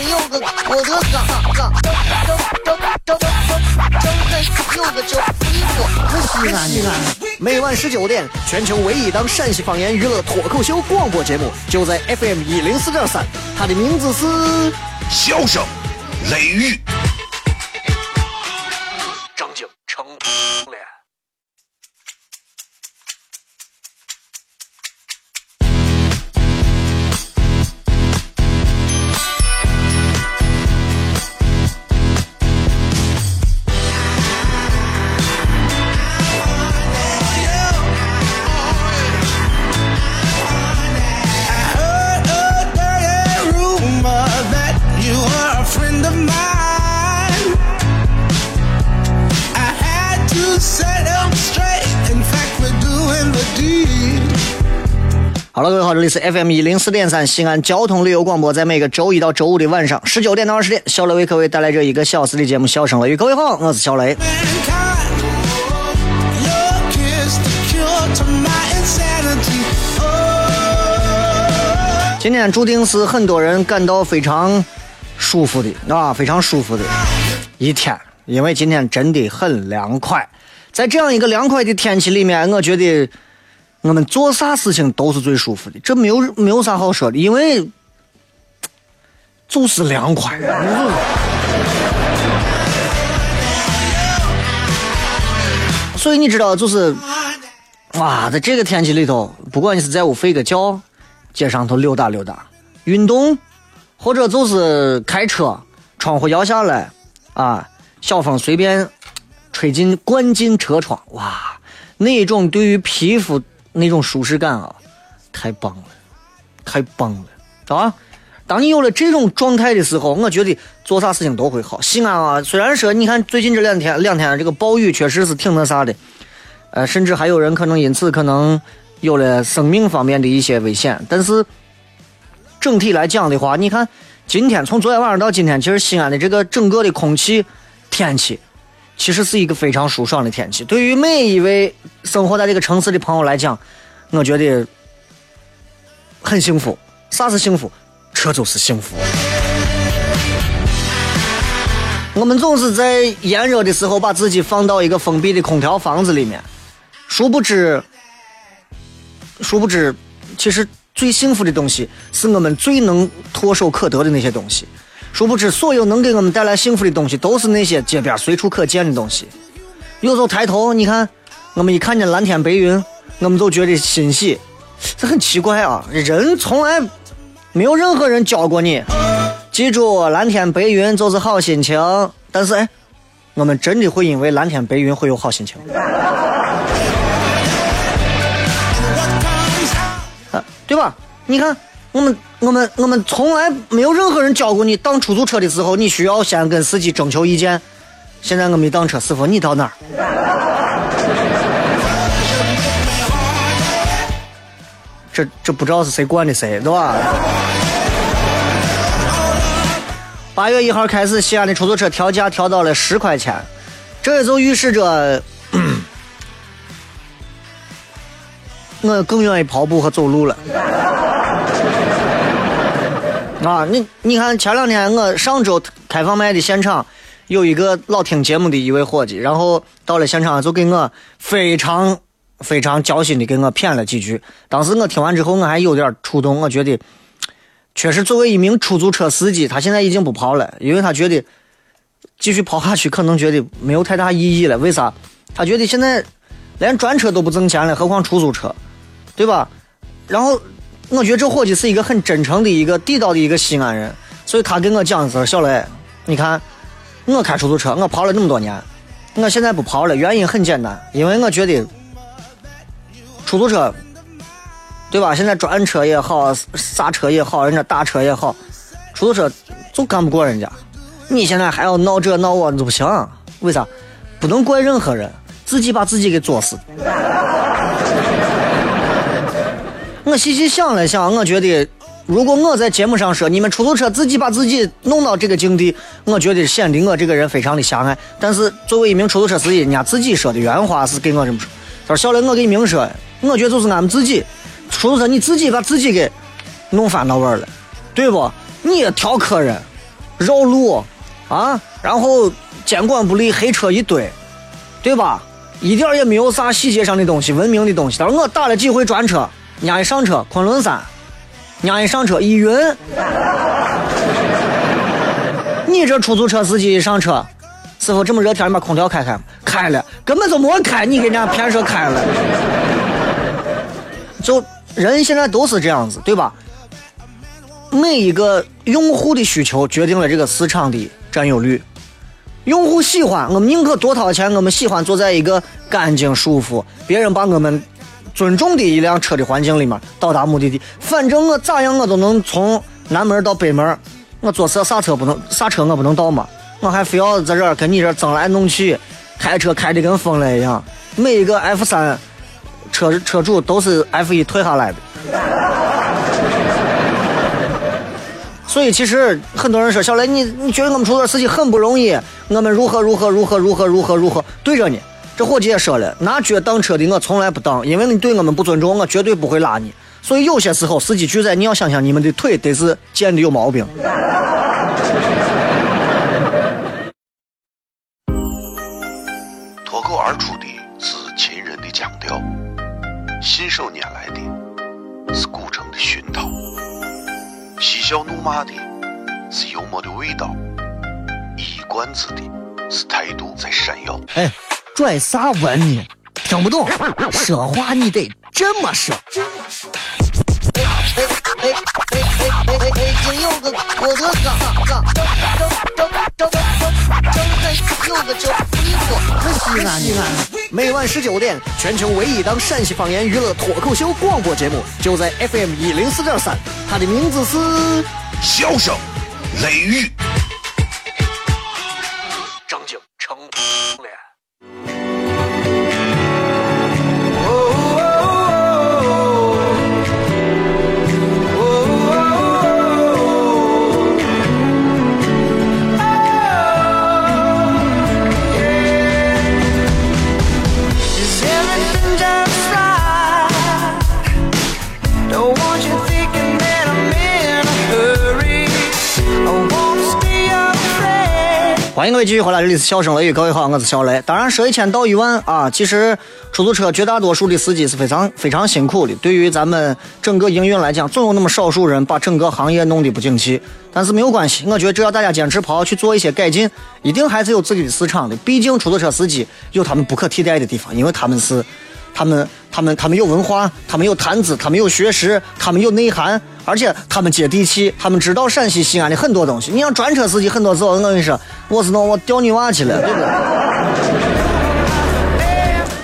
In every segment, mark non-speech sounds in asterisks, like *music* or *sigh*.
哎哎！今有个我的哥，哥，张张张张张张开有个叫一哥，西安西安。每晚十九点，全球唯一档陕西方言娱乐脱口秀广播节目，就在 FM 一零四点三，它的名字是笑声雷雨。这里是 FM 一零四点三西安交通旅游广播，在每个周一到周五的晚上十九点到二十点，小雷为各位带来这一个小时的节目《笑声雷雨》。各位好，我是小雷。今天注定是很多人感到非常舒服的啊，非常舒服的一天，因为今天真的很凉快。在这样一个凉快的天气里面，我觉得。我们做啥事情都是最舒服的，这没有没有啥好说的，因为就是凉快。所以你知道，就是哇，在这个天气里头，不管你是在屋睡个觉，街上头溜达溜达，运动，或者就是开车，窗户摇下来，啊，小风随便吹进灌进车窗，哇，那种对于皮肤。那种舒适感啊，太棒了，太棒了，啊！当你有了这种状态的时候，我觉得做啥事情都会好。西安啊，虽然说你看最近这两天两天这个暴雨确实是挺那啥的，呃，甚至还有人可能因此可能有了生命方面的一些危险，但是整体来讲的话，你看今天从昨天晚上到今天，其实西安的这个整个的空气天气。其实是一个非常舒爽的天气，对于每一位生活在这个城市的朋友来讲，我觉得很幸福。啥是幸福？这就是幸福。我们总是在炎热的时候把自己放到一个封闭的空调房子里面，殊不知，殊不知，其实最幸福的东西是我们最能唾手可得的那些东西。殊不知，所有能给我们带来幸福的东西，都是那些街边随处可见的东西。有时候抬头，你看，我们一看见蓝天白云，我们就觉得欣喜。这很奇怪啊，人从来没有任何人教过你，记住蓝天白云就是好心情。但是，哎，我们真的会因为蓝天白云会有好心情？*laughs* 啊，对吧？你看。我们我们我们从来没有任何人教过你当出租车的时候，你需要先跟司机征求意见。现在我们当车，师傅你到哪儿？*laughs* 这这不知道是谁惯的谁，对吧？八月一号开始，西安的出租车调价调到了十块钱，这也就预示着，*clears throat* 我更愿意跑步和走路了。啊，你你看，前两天我上周开放麦的现场，有一个老听节目的一位伙计，然后到了现场就给我非常非常交心的给我谝了几句。当时我听完之后，我还有点触动，我觉得确实作为一名出租车司机，他现在已经不跑了，因为他觉得继续跑下去可能觉得没有太大意义了。为啥？他觉得现在连专车都不挣钱了，何况出租车，对吧？然后。我觉得这伙计是一个很真诚的一个地道的一个西安人，所以他跟我讲说：“小雷，你看，我开出租车，我跑了那么多年，我现在不跑了，原因很简单，因为我觉得出租车，对吧？现在专车也好，啥车也好，人家大车也好，出租车就干不过人家。你现在还要闹这闹我，就不行。为啥？不能怪任何人。”自己把自己给作死。我细细想了想，我觉得如果我在节目上说你们出租车自己把自己弄到这个境地，我觉得显得我这个人非常的狭隘。但是作为一名出租车司机，人家自己说的原话是给我这么说：“他说小雷，我给你明说，我觉得就是俺们自己出租车，你自己把自己给弄翻到味儿了，对不？你也挑客人，绕路啊，然后监管不力，黑车一堆，对吧？一点也没有啥细节上的东西，文明的东西。但是我打了几回专车。”伢一上车，昆仑山，伢一上车一晕。*laughs* 你这出租车司机一上车，师傅这么热天，把空调开开开了，根本就没开，你给人家骗说开了。就人现在都是这样子，对吧？每一个用户的需求决定了这个市场的占有率。用户喜欢，我们宁可多掏钱，我们喜欢坐在一个干净、舒服，别人把我们。尊重的一辆车的环境里面到达目的地，反正我咋样我都能从南门到北门，我坐车刹车不能刹车我不能倒吗？我还非要在这儿跟你这争来弄去，开车开的跟疯了一样。每一个 F 三车车主都是 F 一退下来的，所以其实很多人说小雷，你你觉得我们出租车司机很不容易，我们如何如何如何如何如何如何对着你。这伙计也说了，拿脚挡车的我从来不挡，因为你对我们不尊重，我绝对不会拉你。所以有些时候司机拒载，你要想想你们的腿得是贱的有毛病。*laughs* 脱口而出的是秦人的腔调，信手拈来的是古城的熏陶，嬉笑怒骂的是幽默的味道，一冠子的是态度在闪耀。哎。拽啥文呢？听不懂，说话你得这么说。哎哎哎哎哎哎哎！北京有个郭德纲，张张张张张张有个叫李波，西安西安。每晚十九点，全球唯一档陕西方言娱乐脱口秀广播节目，就在 FM 一零四点三，它的名字是《笑声雷雨》。欢迎各位继续回来，这里是笑声雷雨，各位好，我是小雷。当然，说一千道一万啊，其实出租车绝大多数的司机是非常非常辛苦的。对于咱们整个营运来讲，总有那么少数人把整个行业弄得不景气。但是没有关系，我觉得只要大家坚持跑去做一些改进，一定还是有自己的市场的。毕竟出租车司机有他们不可替代的地方，因为他们是。他们、他们、他们有文化，他们有谈资，他们有学识，他们有内涵，而且他们接地气，他们知道陕西西安的很多东西。你像专车司机，很多时候我跟你说，我是弄我钓女娃去了，对不对？*laughs*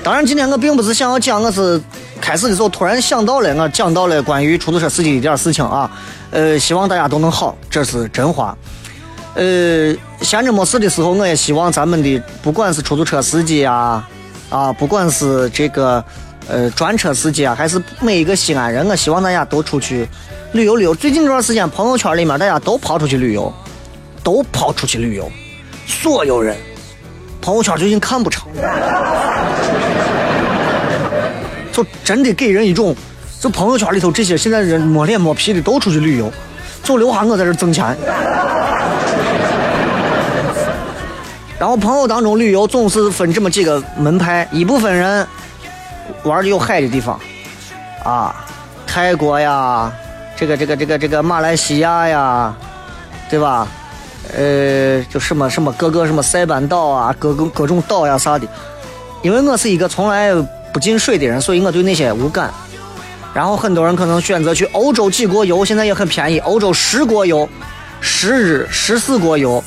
当然，今天我并不是想要讲，我是开始的时候突然想到了，我讲到了关于出租车司机一点事情啊。呃，希望大家都能好，这是真话。呃，闲着没事的时候，我也希望咱们的不管是出租车司机啊。啊，不管是这个，呃，专车司机啊，还是每一个西安人，我希望大家都出去旅游旅游。最近这段时间，朋友圈里面大家都跑出去旅游，都跑出去旅游，所有人，朋友圈最近看不成，*laughs* 就真的给人一种，就朋友圈里头这些现在人摸脸摸皮的都出去旅游，就留下我在这挣钱。然后朋友当中旅游总是分这么几个门派，一部分人玩的有海的地方，啊，泰国呀，这个这个这个这个马来西亚呀，对吧？呃，就什么什么各个什么塞班岛啊，各个各种岛呀啥的。因为我是一个从来不进水的人，所以我对那些无感。然后很多人可能选择去欧洲几国游，现在也很便宜，欧洲十国游，十日十四国游，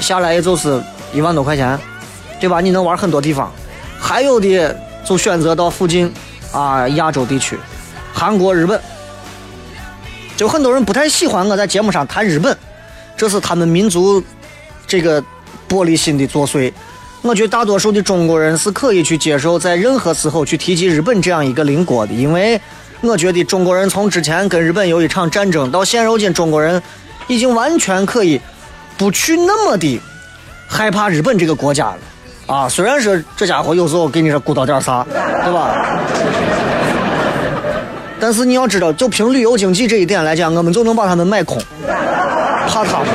下来也就是。一万多块钱，对吧？你能玩很多地方，还有的就选择到附近啊亚洲地区，韩国、日本。就很多人不太喜欢我在节目上谈日本，这是他们民族这个玻璃心的作祟。我觉得大多数的中国人是可以去接受在任何时候去提及日本这样一个邻国的，因为我觉得中国人从之前跟日本有一场战争到现如今，中国人已经完全可以不去那么的害怕日本这个国家了。啊，虽然说这家伙有时候给你说鼓捣点啥，对吧？但是你要知道，就凭旅游经济这一点来讲，我们就能把他们买空，怕他们。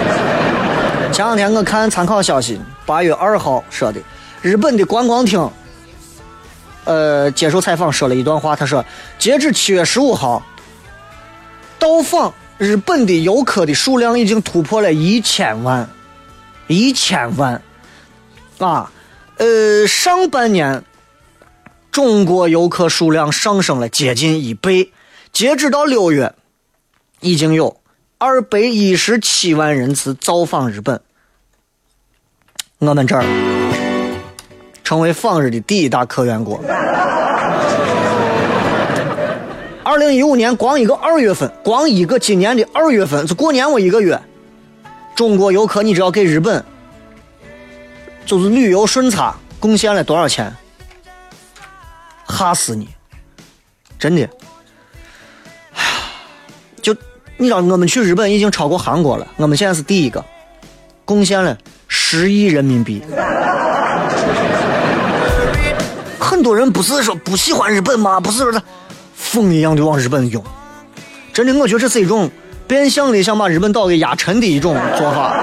前两天我看参考消息，八月二号说的，日本的观光厅，呃，接受采访说了一段话，他说，截至七月十五号，到访日本的游客的数量已经突破了一千万，一千万，啊。呃，上半年中国游客数量上升了接近一倍，截止到六月，已经有二百一十七万人次造访日本。我们这儿成为访日的第一大客源国。二零一五年光一个二月份，光一个今年的二月份，就过年我一个月，中国游客你知道给日本。就是旅游顺差贡献了多少钱？吓死你！真的，就你知道，我们去日本已经超过韩国了，我们现在是第一个，贡献了十亿人民币。很多人不是说不喜欢日本吗？不是说他疯一样的往日本涌。真的，我觉得这是一种变相的想把日本岛给压沉的一种做法。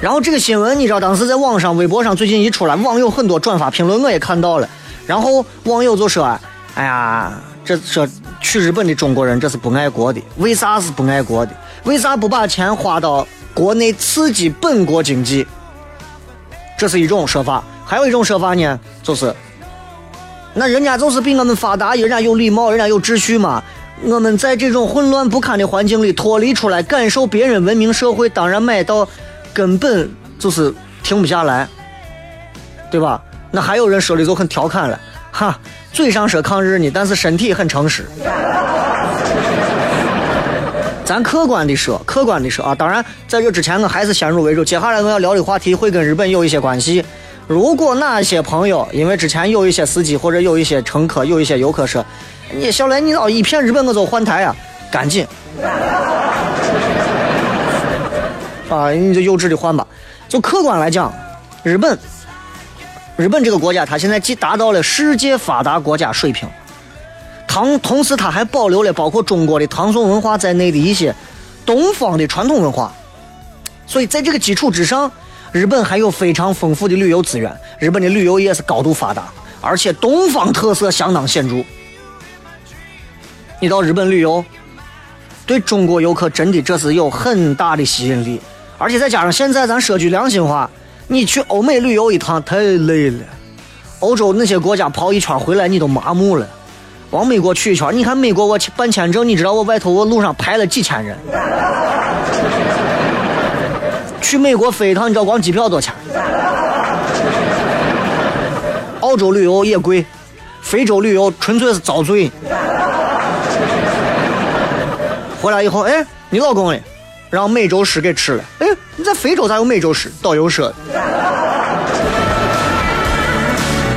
然后这个新闻你知道，当时在网上、微博上最近一出来，网友很多转发评论，我也看到了。然后网友就说：“哎呀，这说去日本的中国人这是不爱国的，为啥是不爱国的？为啥不把钱花到国内刺激本国经济？”这是一种说法。还有一种说法呢，就是那人家就是比我们发达，人家有礼貌，人家有秩序嘛。我们在这种混乱不堪的环境里脱离出来，感受别人文明社会，当然买到。根本就是停不下来，对吧？那还有人说的就很调侃了，哈，嘴上说抗日呢，但是身体很诚实。咱客观的说，客观的说啊，当然在这之前，我还是先入为主。接下来我要聊的话题会跟日本有一些关系。如果哪些朋友因为之前有一些司机或者有一些乘客有一些游客说，你小雷你老一骗日本我就换台啊，赶紧。啊，你就幼稚的换吧。就客观来讲，日本，日本这个国家，它现在既达到了世界发达国家水平，唐同时它还保留了包括中国的唐宋文化在内的一些东方的传统文化。所以在这个基础之上，日本还有非常丰富的旅游资源，日本的旅游业是高度发达，而且东方特色相当显著。你到日本旅游，对中国游客真的这是有很大的吸引力。而且再加上现在咱说句良心话，你去欧美旅游一趟太累了，欧洲那些国家跑一圈回来你都麻木了，往美国去一圈，你看美国我去办签证，你知道我外头我路上排了几千人，去美国飞一趟你知道光机票多少钱？*laughs* 澳洲旅游也贵，非洲旅游纯粹是遭罪。回来以后，哎，你老公嘞？让美洲狮给吃了。哎，你在非洲咋有美洲狮？导游说。*laughs*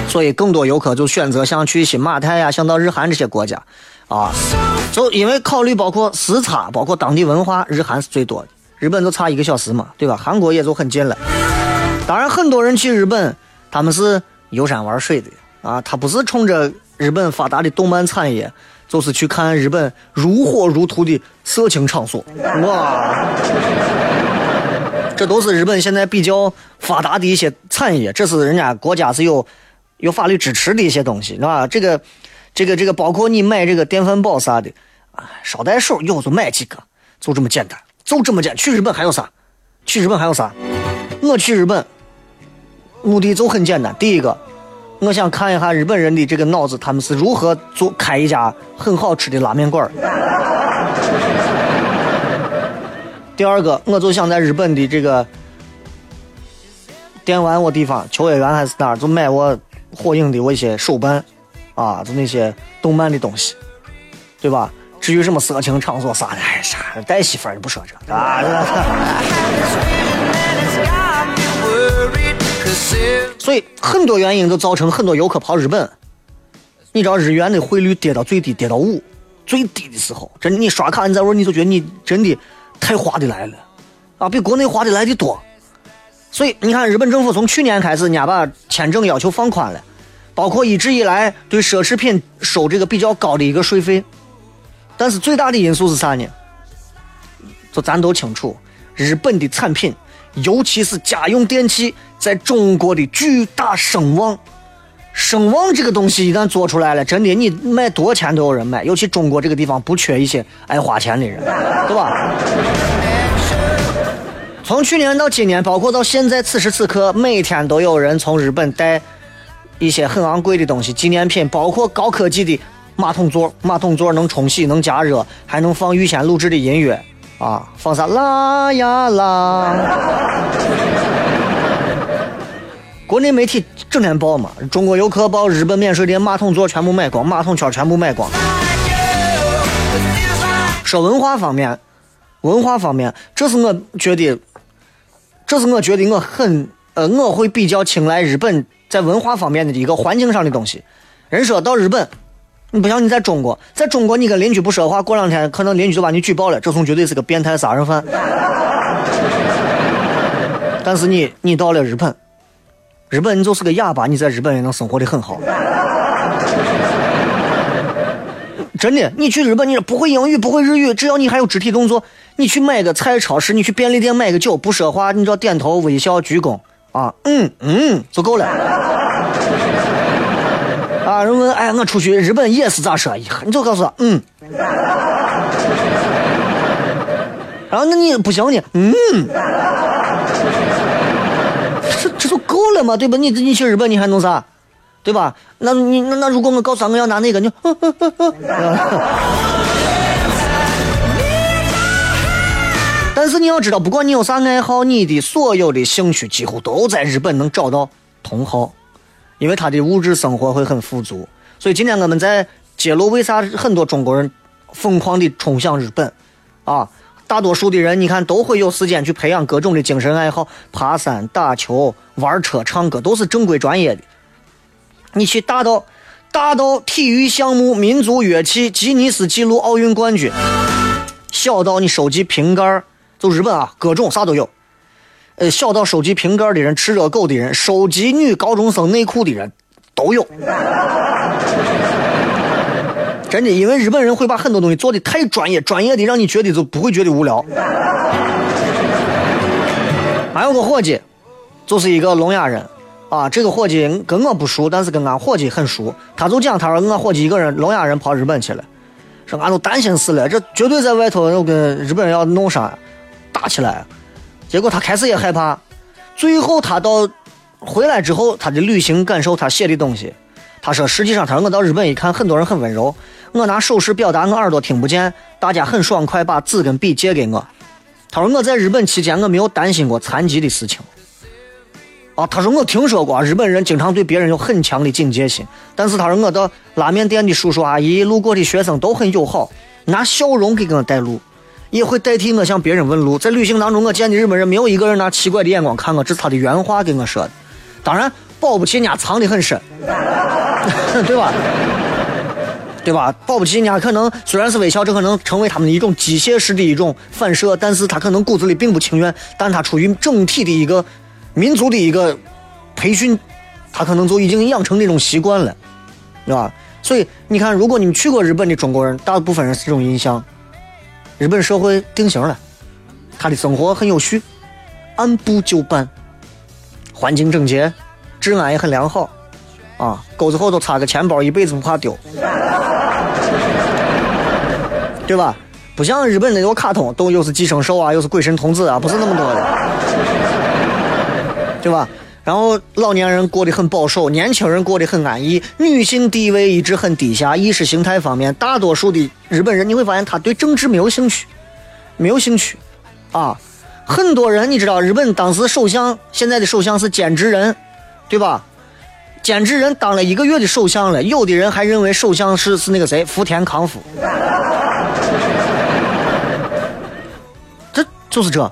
所以更多游客就选择像去新马泰呀，像到日韩这些国家，啊，就因为考虑包括时差，包括当地文化，日韩是最多的。日本就差一个小时嘛，对吧？韩国也就很近了。当然，很多人去日本，他们是游山玩水的啊，他不是冲着日本发达的动漫产业。就是去看日本如火如荼的色情场所，哇！这都是日本现在比较发达的一些产业，这是人家国家是有有法律支持的一些东西，是吧？这个、这个、这个，包括你买这个电饭煲啥的，啊，捎带手有就买几个，就这么简单，就这么简。去日本还有啥？去日本还有啥？我去日本目的就很简单，第一个。我想看一下日本人的这个脑子，他们是如何做开一家很好吃的拉面馆第二个，我就想在日本的这个电玩我地方，秋叶原还是哪儿，就买我火影的我一些手办，啊，就那些动漫的东西，对吧？至于什么色情场所啥的，哎啥带媳妇儿就不说这啊。*laughs* 所以很多原因都造成很多游客跑日本。你知道日元的汇率跌到最低，跌到五，最低的时候，真的你刷卡你在玩，你就觉得你真的太划得来了，啊，比国内划得来的多。所以你看，日本政府从去年开始，人家把签证要求放宽了，包括一直以来对奢侈品收这个比较高的一个税费。但是最大的因素是啥呢？就咱都清楚，日本的产品，尤其是家用电器，在中国的巨大声望。声望这个东西一旦做出来了，真的你卖多少钱都有人买。尤其中国这个地方不缺一些爱花钱的人，对吧？从去年到今年，包括到现在此时此刻，每天都有人从日本带一些很昂贵的东西，纪念品，包括高科技的马桶座，马桶座能冲洗、能加热，还能放预先录制的音乐啊，放啥啦呀啦。*laughs* 国内媒体整天报嘛，中国游客报日本免税店马桶座全部买光，马桶圈全部买光。说文化方面，文化方面，这是我觉得，这是我觉得我很呃，我会比较青睐日本在文化方面的一个环境上的东西。人说到日本，你不像你在中国，在中国你跟邻居不说话，过两天可能邻居就把你举报了，这种绝对是个变态杀人犯。*laughs* 但是你你到了日本。日本，你就是个哑巴，你在日本也能生活的很好。*laughs* 真的，你去日本，你不会英语，不会日语，只要你还有肢体动作，你去买个菜，超市，你去便利店买个酒，不说话，你只要点头、微笑、鞠躬啊，嗯嗯，就够了。啊，人问，哎，我出去日本也是咋说？你就告诉他，嗯。*laughs* 然后那你不行呢，嗯。这这就够了嘛，对吧？你你去日本你还弄啥，对吧？那你那那如果我告诉他我要拿那个，你 *laughs* 但是你要知道，不管你有啥爱好，你的所有的兴趣几乎都在日本能找到同好，因为他的物质生活会很富足。所以今天我们在揭露为啥很多中国人疯狂的冲向日本啊。大多数的人，你看都会有时间去培养各种的精神爱好，爬山、打球、玩车、唱歌，都是正规专业的。你去大到大到体育项目、民族乐器、吉尼斯纪录、奥运冠军，小到你收集瓶盖就日本啊，各种啥都有。呃，小到收集瓶盖的人、吃热狗的人、收集女高中生内裤的人，都有。真的，因为日本人会把很多东西做的太专业，专业的让你觉得就不会觉得无聊。还有个伙计，就是一个聋哑人，啊，这个伙计跟我不熟，但是跟俺伙计很熟。他就讲，他说俺伙计一个人聋哑人跑日本去了，说俺都担心死了，这绝对在外头要跟日本人要弄啥，打起来。结果他开始也害怕，最后他到回来之后，他的旅行感受，他写的东西，他说实际上，他说我到日本一看，很多人很温柔。我拿手势表达，我耳朵听不见，大家很爽快把纸跟笔借给我。他说我在日本期间，我没有担心过残疾的事情。啊，他说我听说过日本人经常对别人有很强的警戒心，但是他说我到拉面店的叔叔阿姨、路过的学生都很友好，拿笑容给我带路，也会代替我向别人问路。在旅行当中，我见的日本人没有一个人拿奇怪的眼光看我，这是他的原话跟我说的。当然，保不齐人家藏得很深，*laughs* 对吧？对吧？保不齐人家可能虽然是微笑，这可能成为他们的一种机械式的一种反射，但是他可能骨子里并不情愿，但他出于整体的一个民族的一个培训，他可能就已经养成那种习惯了，对吧？所以你看，如果你们去过日本的中国人，大部分人是这种印象：日本社会定型了，他的生活很有序，按部就班，环境整洁，治安也很良好。啊，钩子后头插个钱包，一辈子不怕丢，*laughs* 对吧？不像日本那种卡通，都又是寄生兽啊，又是鬼神童子啊，不是那么多的，对吧？然后老年人过得很保守，年轻人过得很安逸，女性地位一直很低下，意识形态方面，大多数的日本人你会发现他对政治没有兴趣，没有兴趣，啊，很多人你知道，日本当时首相现在的首相是菅直人，对吧？菅直人当了一个月的首相了，有的人还认为首相是是那个谁福田康夫，*laughs* 这就是这，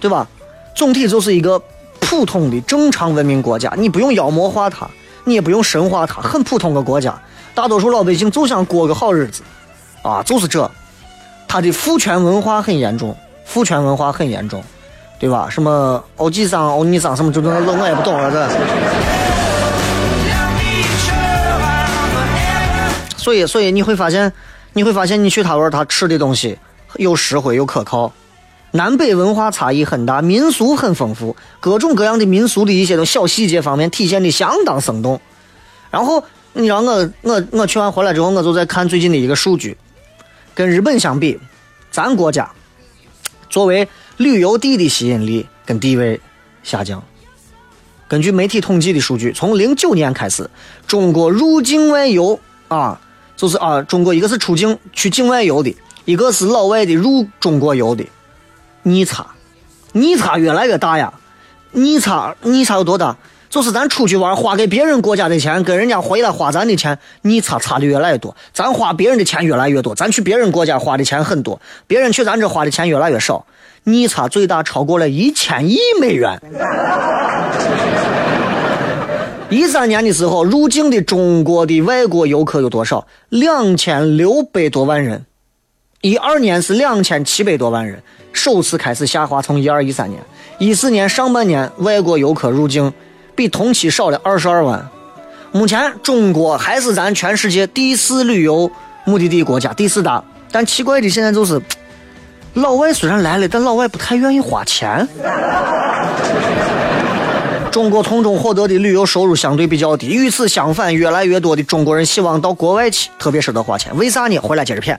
对吧？总体就是一个普通的正常文明国家，你不用妖魔化它，你也不用神化它，很普通的国家，大多数老百姓就想过个好日子，啊，就是这，他的父权文化很严重，父权文化很严重，对吧？什么欧吉桑、欧尼桑什么，这种我也不懂了，这。所以，所以你会发现，你会发现，你去他那，他吃的东西又实惠又可靠。南北文化差异很大，民俗很丰富，各种各样的民俗的一些的小细节方面体现的相当生动。然后，你让我我我去完回来之后，我就在看最近的一个数据，跟日本相比，咱国家作为旅游地的吸引力跟地位下降。根据媒体统计的数据，从零九年开始，中国入境外游啊。就是啊，中国一个是出境去境外游的，一个是老外的入中国游的，逆差，逆差越来越大呀！逆差，逆差有多大？就是咱出去玩花给别人国家的钱，跟人家回来花咱的钱，逆差差的越来越多。咱花别人的钱越来越多，咱去别人国家花的钱很多，别人去咱这花的钱越来越少，逆差最大超过了一千亿美元。一三年的时候，入境的中国的外国游客有多少？两千六百多万人。一二年是两千七百多万人，首次开始下滑。从一二一三年，一四年上半年外国游客入境比同期少了二十二万。目前中国还是咱全世界第四旅游目的地国家，第四大。但奇怪的现在就是，老外虽然来了，但老外不太愿意花钱。中国从中获得的旅游收入相对比较低，与此相反，越来越多的中国人希望到国外去，特别舍得花钱。为啥呢？回来接着骗。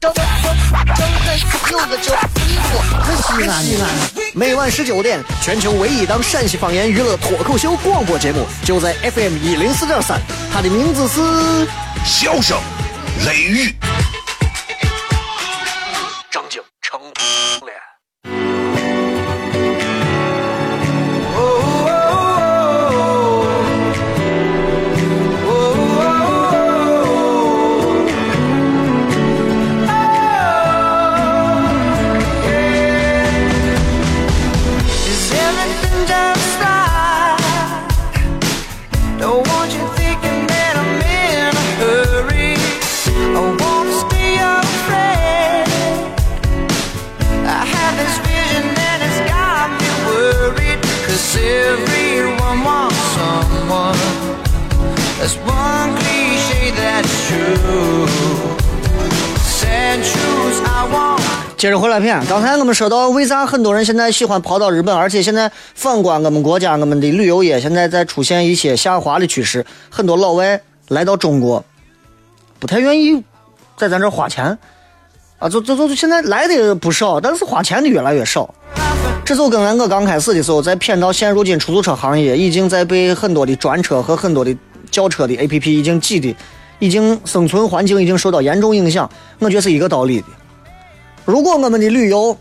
张张张张张开有个叫西安，西安。每晚十九点，全球唯一档陕西方言娱乐脱口秀广播节目，就在 FM 一零四点三。它的名字是《笑声雷雨》。张景成说到为啥很多人现在喜欢跑到日本，而且现在反观我们国家，我们的旅游业现在在出现一些下滑的趋势，很多老外来到中国，不太愿意在咱这花钱，啊，就就就现在来的不少，但是花钱的越来越少。这就跟俺我刚开始的时候在骗到现如今出租车行业已经在被很多的专车和很多的轿车的 A P P 已经挤的，已经生存环境已经受到严重影响，我觉得是一个道理的。如果我们的旅游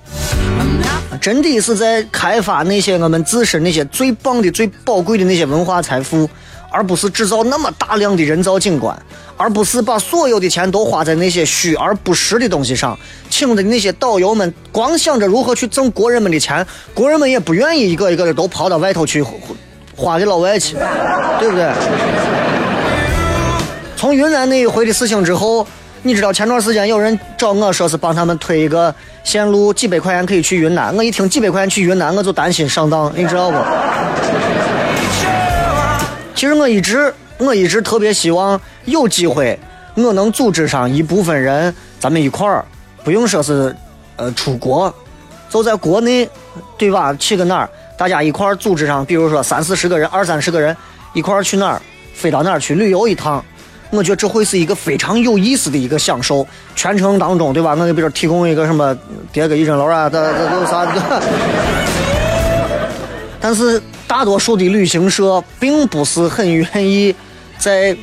真的是在开发那些我们自身那些最棒的、最宝贵的那些文化财富，而不是制造那么大量的人造景观，而不是把所有的钱都花在那些虚而不实的东西上，请的那些导游们光想着如何去挣国人们的钱，国人们也不愿意一个一个的都跑到外头去花给老外去，对不对？从云南那一回的事情之后。你知道前段时间有人找我说是帮他们推一个线路，几百块钱可以去云南。我一听几百块钱去云南，我就担心上当，你知道不？其实我一直我一直特别希望有机会，我能组织上一部分人，咱们一块儿，不用说是呃出国，就在国内，对吧？去个哪儿，大家一块儿组织上，比如说三四十个人、二三十个人一块儿去哪儿，飞到哪儿去旅游一趟。我觉得这会是一个非常有意思的一个享受，全程当中，对吧？我给比如提供一个什么叠个一针楼啊，这这这啥。*laughs* 但是大多数的旅行社并不是很愿意在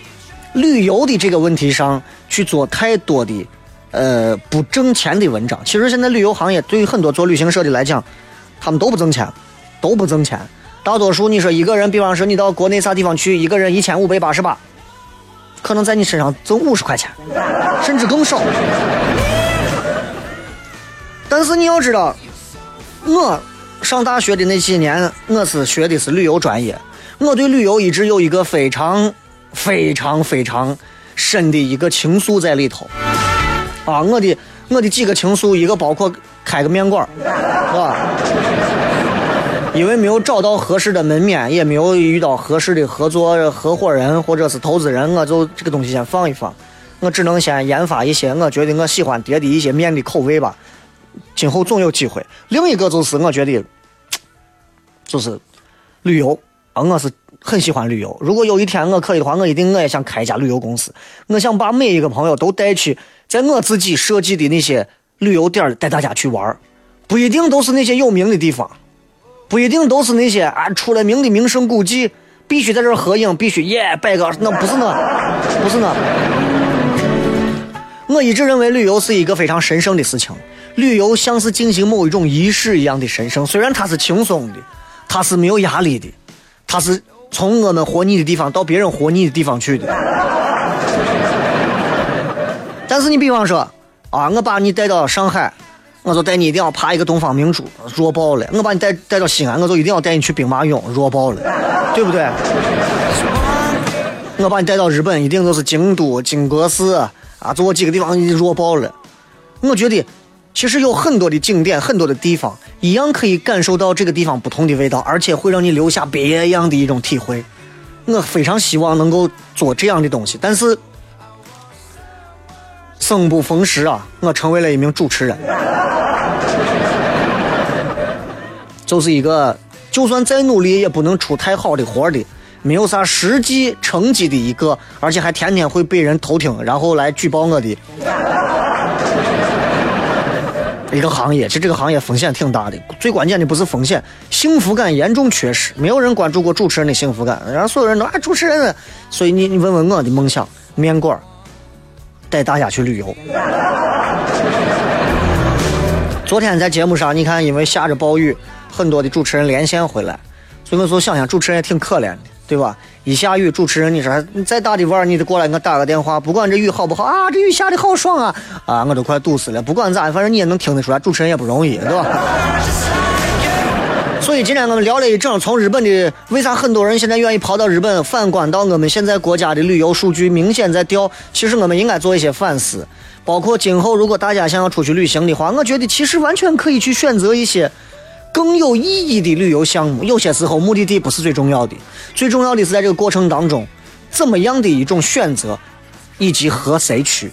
旅游的这个问题上去做太多的呃不挣钱的文章。其实现在旅游行业对于很多做旅行社的来讲，他们都不挣钱，都不挣钱。大多数你说一个人，比方说你到国内啥地方去，一个人一千五百八十八，可能在你身上挣五十块钱，甚至更少。但是你要知道，我。上大学的那些年，我是学的是旅游专业，我对旅游一直有一个非常、非常、非常深的一个情愫在里头。啊，我的我的几个情愫，一个包括开个面馆，是吧？因为没有找到合适的门面，也没有遇到合适的合作合伙人或者是投资人，我就这个东西先放一放。我只能先研发一些我觉得我喜欢叠的一些面的口味吧。今后总有机会。另一个就是我觉得。就是旅游啊，我是很喜欢旅游。如果有一天我可以的话，我一定我也想开一家旅游公司。我想把每一个朋友都带去，在我自己设计的那些旅游点带大家去玩不一定都是那些有名的地方，不一定都是那些啊出了名的名胜古迹，必须在这儿合影，必须耶摆个，那不是那，不是那。我一直认为旅游是一个非常神圣的事情，旅游像是进行某一种仪式一样的神圣，虽然它是轻松的。它是没有压力的，它是从我们活腻的地方到别人活腻的地方去的。但是你比方说啊，我把你带到上海，我就带你一定要爬一个东方明珠，弱爆了；我把你带带到西安，我就一定要带你去兵马俑，弱爆了，对不对？我把你带到日本，一定都是京都、金阁寺啊，做几个地方弱爆了。我觉得。其实有很多的景点，很多的地方，一样可以感受到这个地方不同的味道，而且会让你留下别样的一种体会。我非常希望能够做这样的东西，但是生不逢时啊，我成为了一名主持人，就是一个就算再努力也不能出太好的活的，没有啥实际成绩的一个，而且还天天会被人偷听，然后来举报我的。一个行业，其实这个行业风险挺大的。最关键的不是风险，幸福感严重缺失。没有人关注过主持人的幸福感，然后所有人都啊主持人。所以你你问问我的梦想，面馆带大家去旅游。*laughs* 昨天在节目上，你看因为下着暴雨，很多的主持人连线回来，所以我就想想主持人也挺可怜的。对吧？一下雨，主持人，你说你再大的腕儿，你得过来给我打个电话。不管这雨好不好啊，这雨下的好爽啊啊！我都快堵死了。不管咋，反正你也能听得出来，主持人也不容易，对吧？所以今天我们聊了一整，从日本的为啥很多人现在愿意跑到日本，反观到我们现在国家的旅游数据明显在掉。其实我们应该做一些反思，包括今后如果大家想要出去旅行的话，我觉得其实完全可以去选择一些。更有意义的旅游项目，有些时候目的地不是最重要的，最重要的是在这个过程当中，怎么样的一种选择，以及和谁去，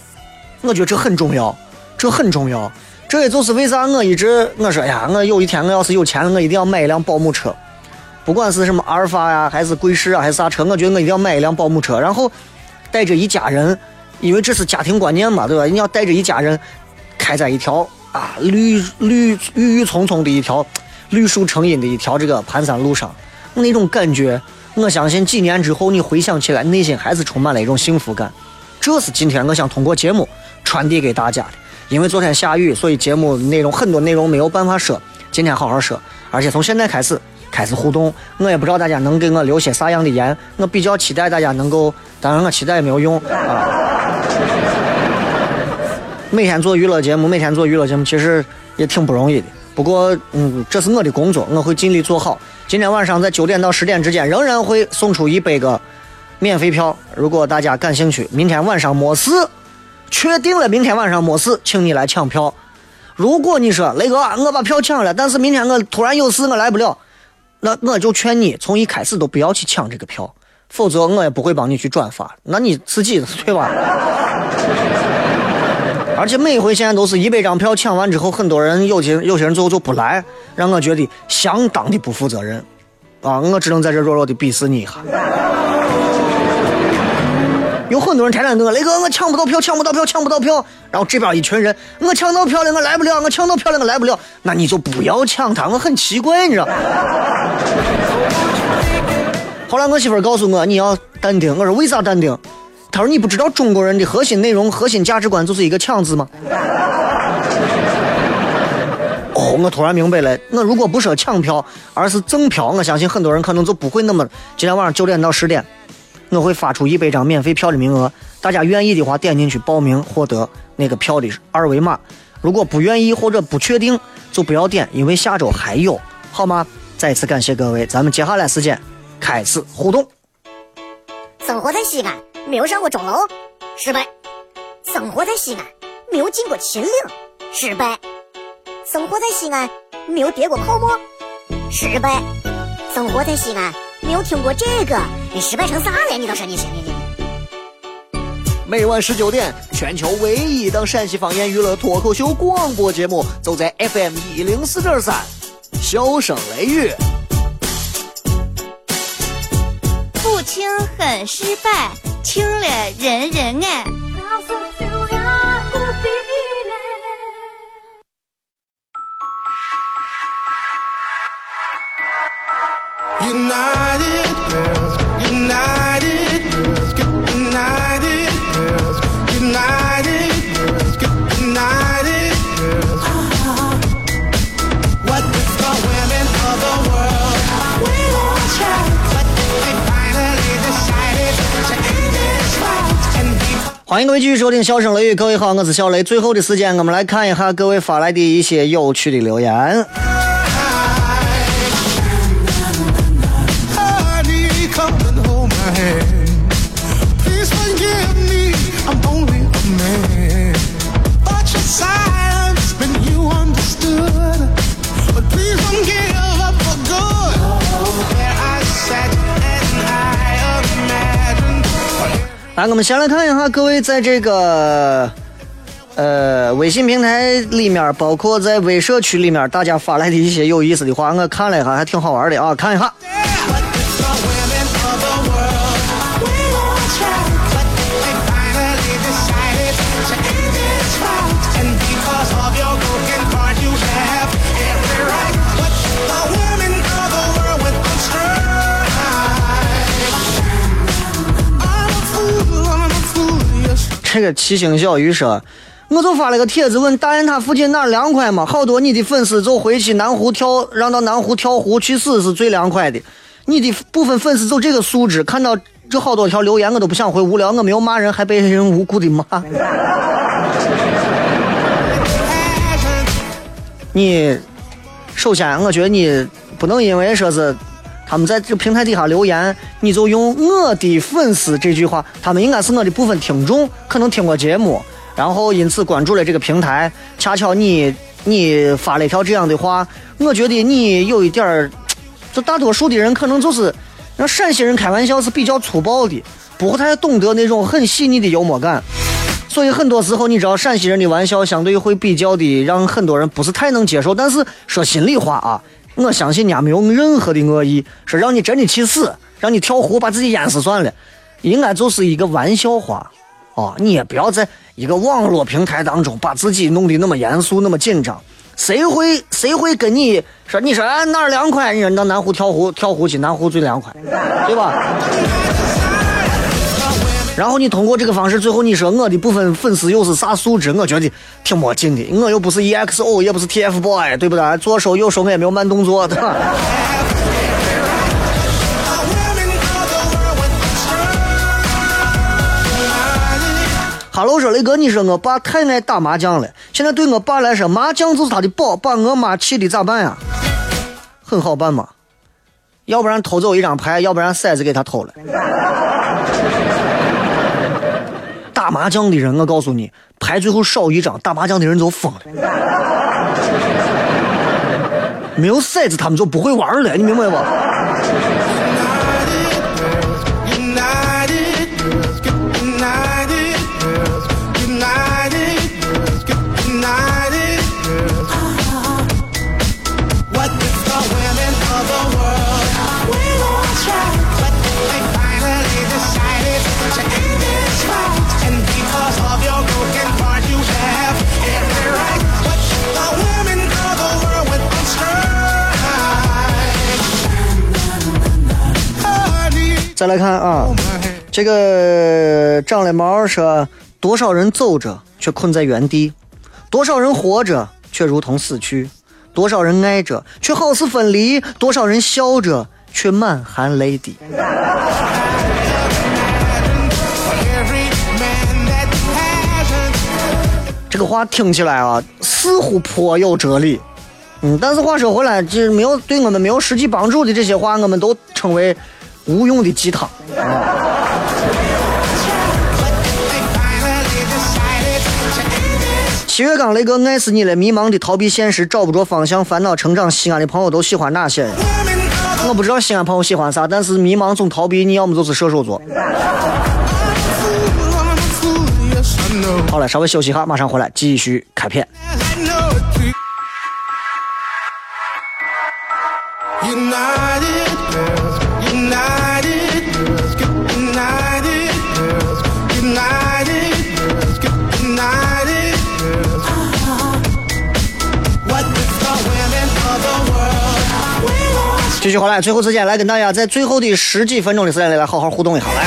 我觉得这很重要，这很重要。这也就是为啥我一直我说呀，我有一天我要是有钱了，我一定要买一辆保姆车，不管是什么阿尔法呀，还是贵士啊，还是啥车，我觉得我一定要买一辆保姆车，然后带着一家人，因为这是家庭观念嘛，对吧？你要带着一家人，开在一条啊绿绿郁郁葱葱的一条。绿树成荫的一条这个盘山路上，那种感觉，我相信几年之后你回想起来，内心还是充满了一种幸福感。这是今天我想通过节目传递给大家的。因为昨天下雨，所以节目内容很多内容没有办法说，今天好好说。而且从现在开始开始互动，我也不知道大家能给我留些啥样的言，我比较期待大家能够，当然我期待也没有用啊。每天做娱乐节目，每天做娱乐节目，其实也挺不容易的。不过，嗯，这是我的工作，我会尽力做好。今天晚上在九点到十点之间，仍然会送出一百个免费票。如果大家感兴趣，明天晚上没事，确定了，明天晚上没事，请你来抢票。如果你说雷哥，我把票抢了，但是明天我突然有事，我来不了，那我就劝你从一开始都不要去抢这个票，否则我也不会帮你去转发，那你自己对吧？*laughs* 而且每回现在都是一百张票抢完之后，很多人有些有些人最后就不来，让我觉得相当的不负责任，啊！我只能在这弱弱的鄙视你一下。有很多人天天跟我雷哥，我抢不到票，抢不到票，抢不到票。然后这边一群人，我抢到票了，我来不了，我抢到票了，我来不了。那你就不要抢他，我很奇怪，你知道。*laughs* 后来我媳妇告诉我你要淡定，我说为啥淡定？她说你不知道中国人的核心内容、核心价值观就是一个抢字吗？*laughs* 哦，我突然明白了。我如果不说抢票，而是赠票，我相信很多人可能就不会那么。今天晚上九点到十点，我会发出一百张免费票的名额，大家愿意的话点进去报名，获得那个票的二维码。如果不愿意或者不确定，就不要点，因为下周还有，好吗？再次感谢各位，咱们接下来时间开始互动。生活在西安，没有上过钟楼，失败；生活在西安，没有进过秦岭，失败。生活在西安，没有跌过泡沫，失败；生活在西安，没有听过这个，你失败成啥了？你倒是你你你你！每晚十九点，全球唯一档陕西方言娱乐脱口秀广播节目，就在 FM 一零四点三，笑声雷雨。不听很失败，听了人人爱。欢迎各位继续收听《笑声雷雨》，各位好，我是小雷。最后的时间，我们来看一下各位发来的一些有趣的留言。来，我们先来看一下各位在这个呃微信平台里面，包括在微社区里面，大家发来的一些有意思的话，我看了一下，还挺好玩的啊，看一下。这个七星小鱼说，我就发了个帖子问大雁塔附近哪凉快嘛，好多你的粉丝就回去南湖跳，让到南湖跳湖去死是最凉快的。你的部分粉丝就这个素质，看到这好多条留言我都不想回，无聊，我没有骂人，还被人无辜的骂。你首先，我觉得你不能因为说是。他们在这个平台底下留言，你就用“我的粉丝”这句话，他们应该是我的部分听众，可能听过节目，然后因此关注了这个平台。恰巧你你发了一条这样的话，我觉得你有一点儿，就大多数的人可能就是让陕西人开玩笑是比较粗暴的，不太懂得那种很细腻的幽默感。所以很多时候，你知道陕西人的玩笑相对会比较的让很多人不是太能接受。但是说心里话啊。我相信人家没有任何的恶意，说让你真的去死，让你跳湖把自己淹死算了，应该就是一个玩笑话，啊，你也不要在一个网络平台当中把自己弄得那么严肃、那么紧张，谁会谁会跟你说？你说哪儿凉快？你说你到南湖跳湖，跳湖去南湖最凉快，对吧？然后你通过这个方式，最后你说我的部分粉丝又是啥素质？我觉得挺没劲的。我又不是 EXO，也不是 TFBOY，对不对？左手右手我也没有慢动作，对吧？哈喽，说雷哥，你说我爸太爱打麻将了，现在对我爸来说，麻将就是他的宝，把我妈气的咋办呀？很好办嘛，要不然偷走一张牌，要不然骰子给他偷了。麻将的人，我告诉你，牌最后少一张，打麻将的人就疯了。没有骰子，他们就不会玩了，你明白不？再来看啊，这个长了毛说，多少人走着却困在原地，多少人活着却如同死去，多少人爱着却好似分离，多少人笑着却满含泪滴。这个话听起来啊，似乎颇有哲理。嗯，但是话说回来，就是没有对我们没有实际帮助的这些话，我们都称为无用的鸡汤。啊七月刚那个爱死你了，迷茫的逃避现实，找不着方向，烦恼成长。西安的朋友都喜欢哪些人？我不知道西安朋友喜欢啥，但是迷茫总逃避，你要么就是射手座。好了，稍微休息一下，马上回来继续开片。继续回来，最后时间来跟大家在最后的十几分钟的时间里来好好互动一下，来。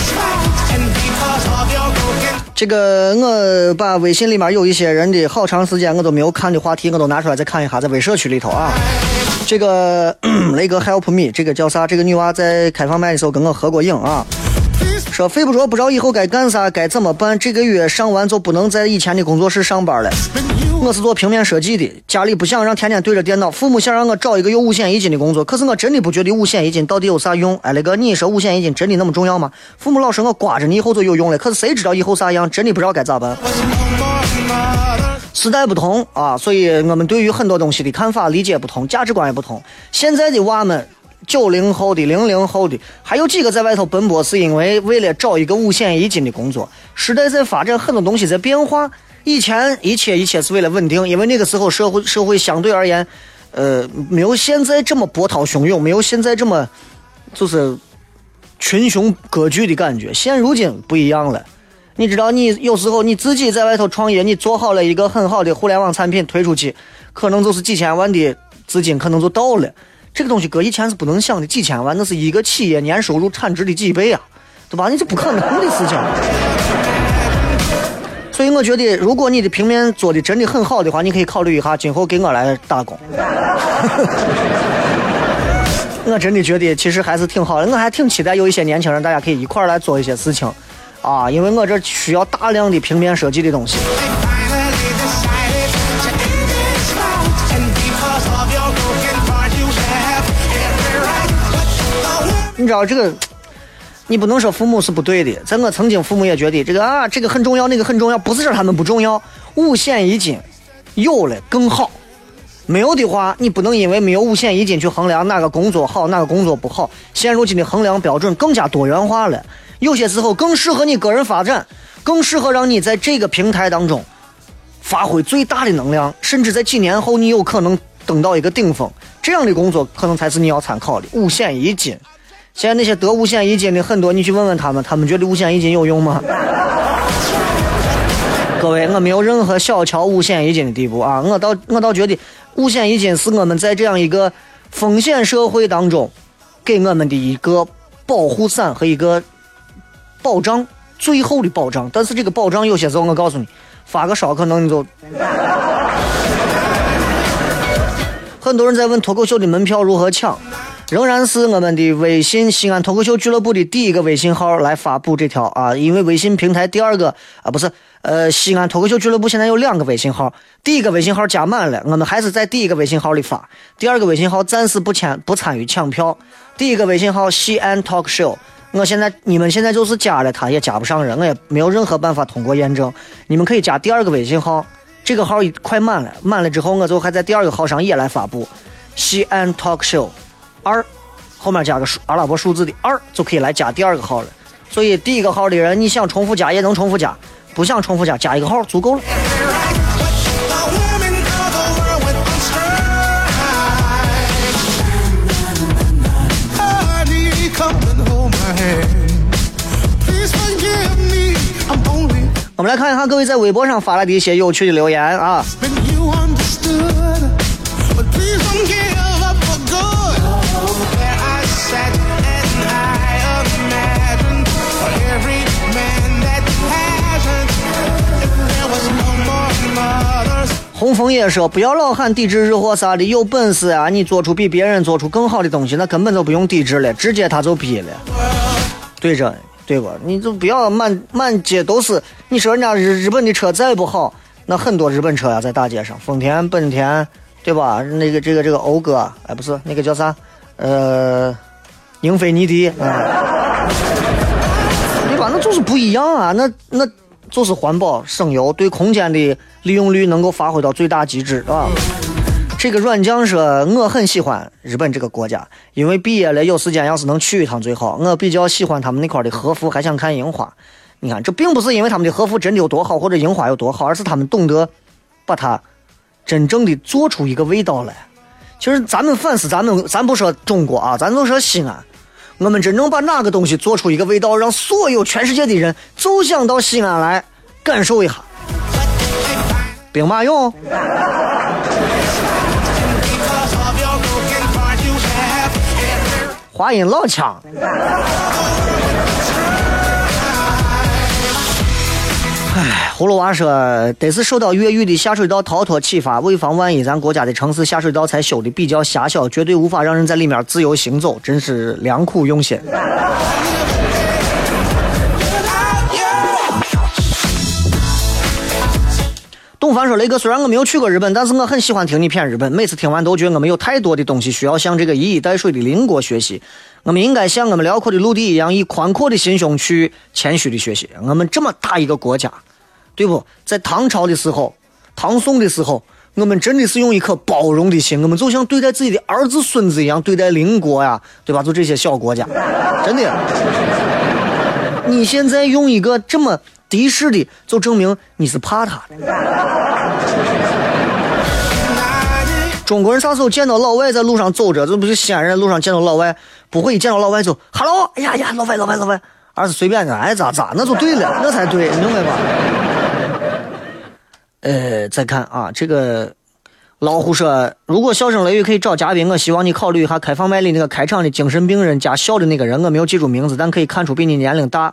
这个我把微信里面有一些人的好长时间我都没有看的话题，我都拿出来再看一下，在微社区里头啊。这个 *clears throat* 雷哥 help me，这个叫啥？这个女娃在开放麦的时候跟我合过影啊，说费不着，不知道以后该干啥，该怎么办？这个月上完就不能在以前的工作室上班了。我是做平面设计的，家里不想让天天对着电脑，父母想让我找一个有五险一金的工作，可是我真的不觉得五险一金到底有啥用。哎，那个你说五险一金真的那么重要吗？父母老说我挂着你以后就有用了，可是谁知道以后啥样？真的不知道该咋办。时代不同啊，所以我们对于很多东西的看法、理解不同，价值观也不同。现在的娃们，九零后的、零零后的，还有几个在外头奔波，是因为为了找一个五险一金的工作。时代在发展，很多东西在变化。以前一切一切是为了稳定，因为那个时候社会社会相对而言，呃，没有现在这么波涛汹涌，没有现在这么就是群雄割据的感觉。现如今不一样了，你知道，你有时候你自己在外头创业，你做好了一个很好的互联网产品推出去，可能就是几千万的资金可能就到了。这个东西搁以前是不能想的，几千万那是一个企业年收入产值的几倍啊，对吧？你这不可能的事情。所以我觉得，如果你的平面做的真的很好的话，你可以考虑一下，今后给我来打工。*laughs* 我真的觉得其实还是挺好的，我还挺期待有一些年轻人，大家可以一块儿来做一些事情，啊，因为我这需要大量的平面设计的东西。你知道这个？你不能说父母是不对的，在我曾经，父母也觉得这个啊，这个很重要，那个很重要，不是说他们不重要。五险一金有了更好，没有的话，你不能因为没有五险一金去衡量哪个工作好，哪个工作不好。现如今的衡量标准更加多元化了，有些时候更适合你个人发展，更适合让你在这个平台当中发挥最大的能量，甚至在几年后你有可能登到一个顶峰，这样的工作可能才是你要参考的。五险一金。现在那些得五险一金的很多，你去问问他们，他们觉得五险一金有用吗？*laughs* 各位，我没有任何小瞧五险一金的地步啊！我倒我倒觉得五险一金是我们在这样一个风险社会当中给我们的一个保护伞和一个保障，最后的保障。但是这个保障有些时候，我告诉你，发个烧可能你就。*laughs* 很多人在问脱口秀的门票如何抢。仍然是我们的微信西安脱口秀俱乐部的第一个微信号来发布这条啊，因为微信平台第二个啊不是呃西安脱口秀俱乐部现在有两个微信号，第一个微信号加满了，我们还是在第一个微信号里发，第二个微信号暂时不参不参与抢票，第一个微信号西安 talk show，我现在你们现在就是加了，他也加不上人，我也没有任何办法通过验证，你们可以加第二个微信号，这个号快满了，满了之后我就还在第二个号上也来发布。西安 talk show。二，后面加个数阿拉伯数字的二就可以来加第二个号了。所以第一个号的人，你想重复加也能重复加，不想重复加加一个号足够了。我们来看一看各位在微博上发来的一些有趣的留言啊。东风也说，不要老喊抵制日货啥的，有本事啊，你做出比别人做出更好的东西，那根本就不用抵制了，直接他就批了。对着，对吧？你就不要满满街都是。你说人家日日本的车再不好，那很多日本车呀，在大街上，丰田、本田，对吧？那个这个这个讴歌，哎，不是那个叫啥？呃，英菲尼迪，啊，对吧？那就是不一样啊，那那。就是环保省油，对空间的利用率能够发挥到最大极致啊！这个软酱说，我很喜欢日本这个国家，因为毕业了有时间要是能去一趟最好。我比较喜欢他们那块的和服，还想看樱花。你看，这并不是因为他们的和服真的有多好，或者樱花有多好，而是他们懂得把它真正的做出一个味道来。其实咱们反思，咱们咱不说中国啊，咱就说西安。我们真正把哪个东西做出一个味道，让所有全世界的人就想到西安来感受一下。兵马俑，华阴老腔。唉，葫芦娃说，得是受到越狱的下水道逃脱启发，为防万一，咱国家的城市下水道才修的比较狭小，绝对无法让人在里面自由行走，真是良苦 *laughs* 用心。董凡说：“雷哥，虽然我没有去过日本，但是我很喜欢听你谝日本。每次听完都觉得我们有太多的东西需要向这个一衣带水的邻国学习。我们应该像我们辽阔的陆地一样，以宽阔的心胸去谦虚的学习。我们这么大一个国家。”对不，在唐朝的时候，唐宋的时候，我们真的是用一颗包容的心，我们就像对待自己的儿子孙子一样对待邻国呀，对吧？就这些小国家，真的。你现在用一个这么敌视的，就证明你是怕他的。中国人啥时候见到老外在路上走着，这不是西安人路上见到老外，不会一见到老外就 “hello”，哎呀呀，老外老外老外，而是随便的，哎咋咋，那就对了，那才对，明白吧？呃，再看啊，这个老虎说，如果笑声雷雨可以找嘉宾，我希望你考虑一下开放麦里那个开场的精神病人加笑的那个人，我没有记住名字，但可以看出比你年龄大。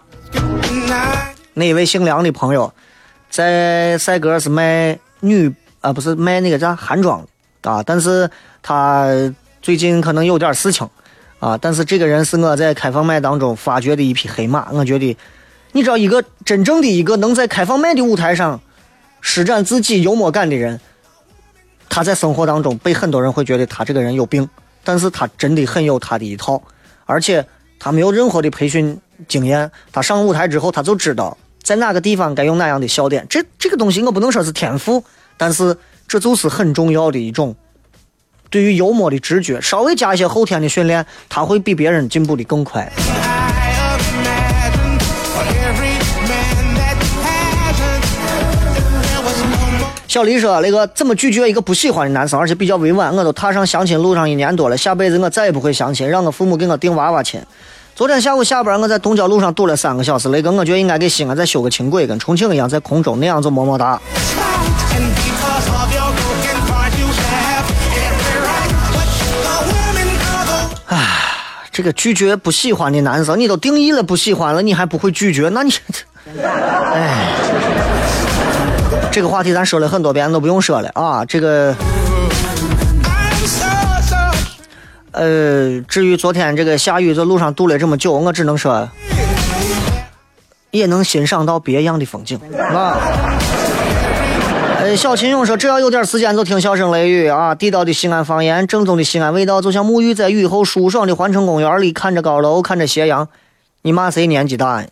哪位姓梁的朋友在赛格是卖女啊，不是卖那个啥韩装啊，但是他最近可能有点事情啊，但是这个人是我在开放麦当中发掘的一匹黑马，我觉得，你知道一个真正的一个能在开放麦的舞台上。施展自己幽默感的人，他在生活当中被很多人会觉得他这个人有病，但是他真的很有他的一套，而且他没有任何的培训经验，他上舞台之后他就知道在哪个地方该用哪样的笑点。这这个东西我不能说是天赋，但是这就是很重要的一种对于幽默的直觉，稍微加一些后天的训练，他会比别人进步的更快。小黎说：“那个怎么拒绝一个不喜欢的男生，而且比较委婉。我都踏上相亲路上一年多了，下辈子我再也不会相亲，让我父母给我订娃娃亲。昨天下午下班，我在东郊路上堵了三个小时。雷哥，我觉得应该给西安再修个轻轨，跟重庆一样，在空中那样就么么哒。*laughs* 唉，这个拒绝不喜欢的男生，你都定义了不喜欢了，你还不会拒绝，那你，唉。”这个话题咱说了很多遍，都不用说了啊。这个，呃，至于昨天这个下雨在路上堵了这么久，我只能说，也能欣赏到别样的风景啊。呃，小秦勇说，只要有点时间就听笑声雷雨啊，地道的西安方言，正宗的西安味道，就像沐浴在雨后舒爽的环城公园里，看着高楼，看着斜阳。你骂谁年纪大？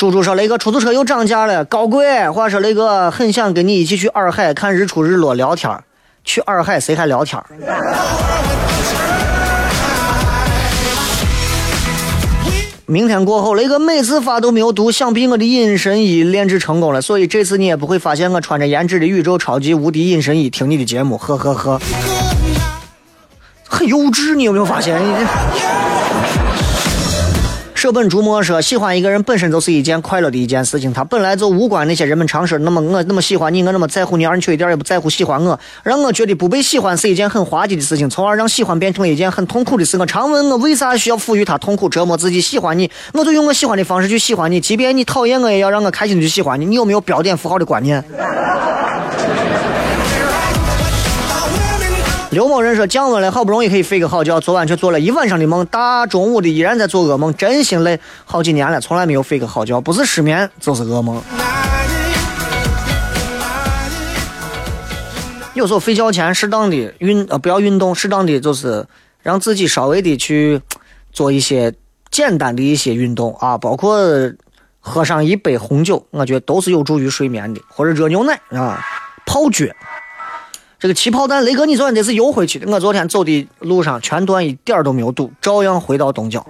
猪猪说：“那个出租车又涨价了，高贵。话说那个很想跟你一起去洱海看日出日落聊天去洱海谁还聊天明天过后，那个每次发都没有读，想必我的隐身衣炼制成功了，所以这次你也不会发现我穿着研制的宇宙超级无敌隐身衣听你的节目，呵呵呵，很幼稚，你有没有发现？舍本逐末说，喜欢一个人本身就是一件快乐的一件事情，他本来就无关那些人们常说那么我那么喜欢你，我那么在乎你，而你却一点也不在乎喜欢我，让我觉得不被喜欢是一件很滑稽的事情，从而让喜欢变成了一件很痛苦的事。我常问我为啥需要赋予他痛苦折磨自己？喜欢你，我就用我喜欢的方式去喜欢你，即便你讨厌我，也要让我开心的去喜欢你。你有没有标点符号的观念？刘某人说降温了，好不容易可以睡个好觉，昨晚却做了一晚上的梦，大中午的依然在做噩梦，真心累。好几年了，从来没有睡个好觉，不是失眠就是噩梦。有时候睡觉前适当的运呃不要运动，适当的就是让自己稍微的去做一些简单的一些运动啊，包括喝上一杯红酒，我觉得都是有助于睡眠的，或者热牛奶啊，泡脚。这个气泡弹，雷哥，你昨天这是游回去的。我昨天走的路上全段一点都没有堵，照样回到东郊。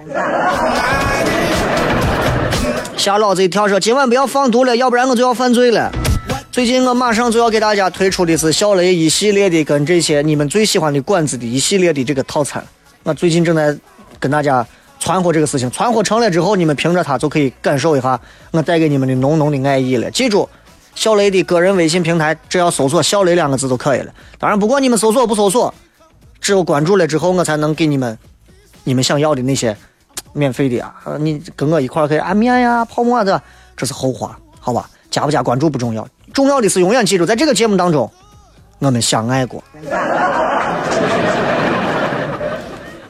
吓老子一跳，说今晚不要放毒了，要不然我就要犯罪了。最近我马上就要给大家推出的是小雷一系列的跟这些你们最喜欢的馆子的一系列的这个套餐。我最近正在跟大家传播这个事情，传播成了之后，你们凭着它就可以感受一下我带给你们的浓浓的爱意了。记住。小雷的个人微信平台，只要搜索“小雷”两个字就可以了。当然，不管你们搜索不搜索，只有关注了之后，我才能给你们你们想要的那些免费的啊。你跟我一块可以安眠呀、泡沫的，这是后话，好吧？加不加关注不重要，重要的是永远记住，在这个节目当中，我们相爱过。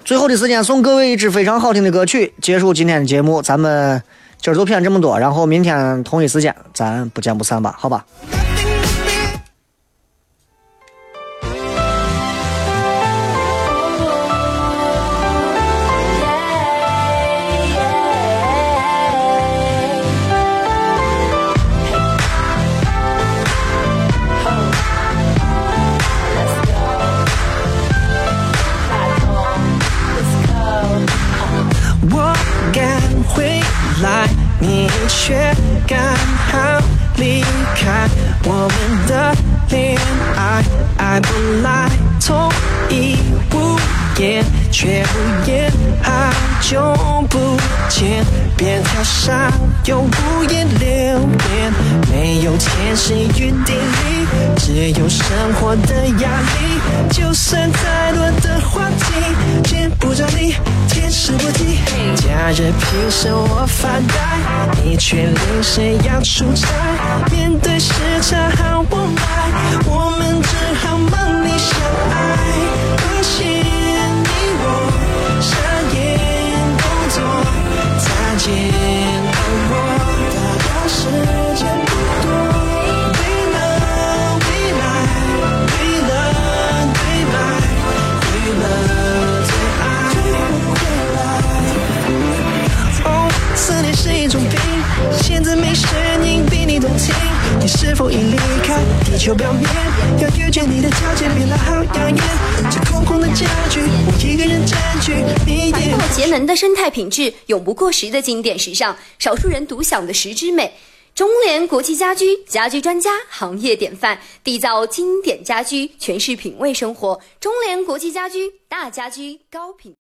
最后的时间，送各位一支非常好听的歌曲，结束今天的节目，咱们。今儿就骗这么多，然后明天同一时间咱不见不散吧，好吧？来，你却刚好离开我们的恋爱，爱不来，同一无言，却无言，好久不见，便跳上又无言留恋，没有天时与地利，只有生活的压力。就算再多的话题，见不着你，天时不济，假日平时我发呆，你却临时要出差，面对时差好无奈，我们只好梦里相爱，是否已离开地球表面？要遇见你的条件变得好遥远。这空空的家具，我一个人占据，你环保节能的生态品质，永不过时的经典时尚，少数人独享的实之美。中联国际家居家居专家，行业典范，缔造经典家居，诠释品味生活。中联国际家居，大家居，高品。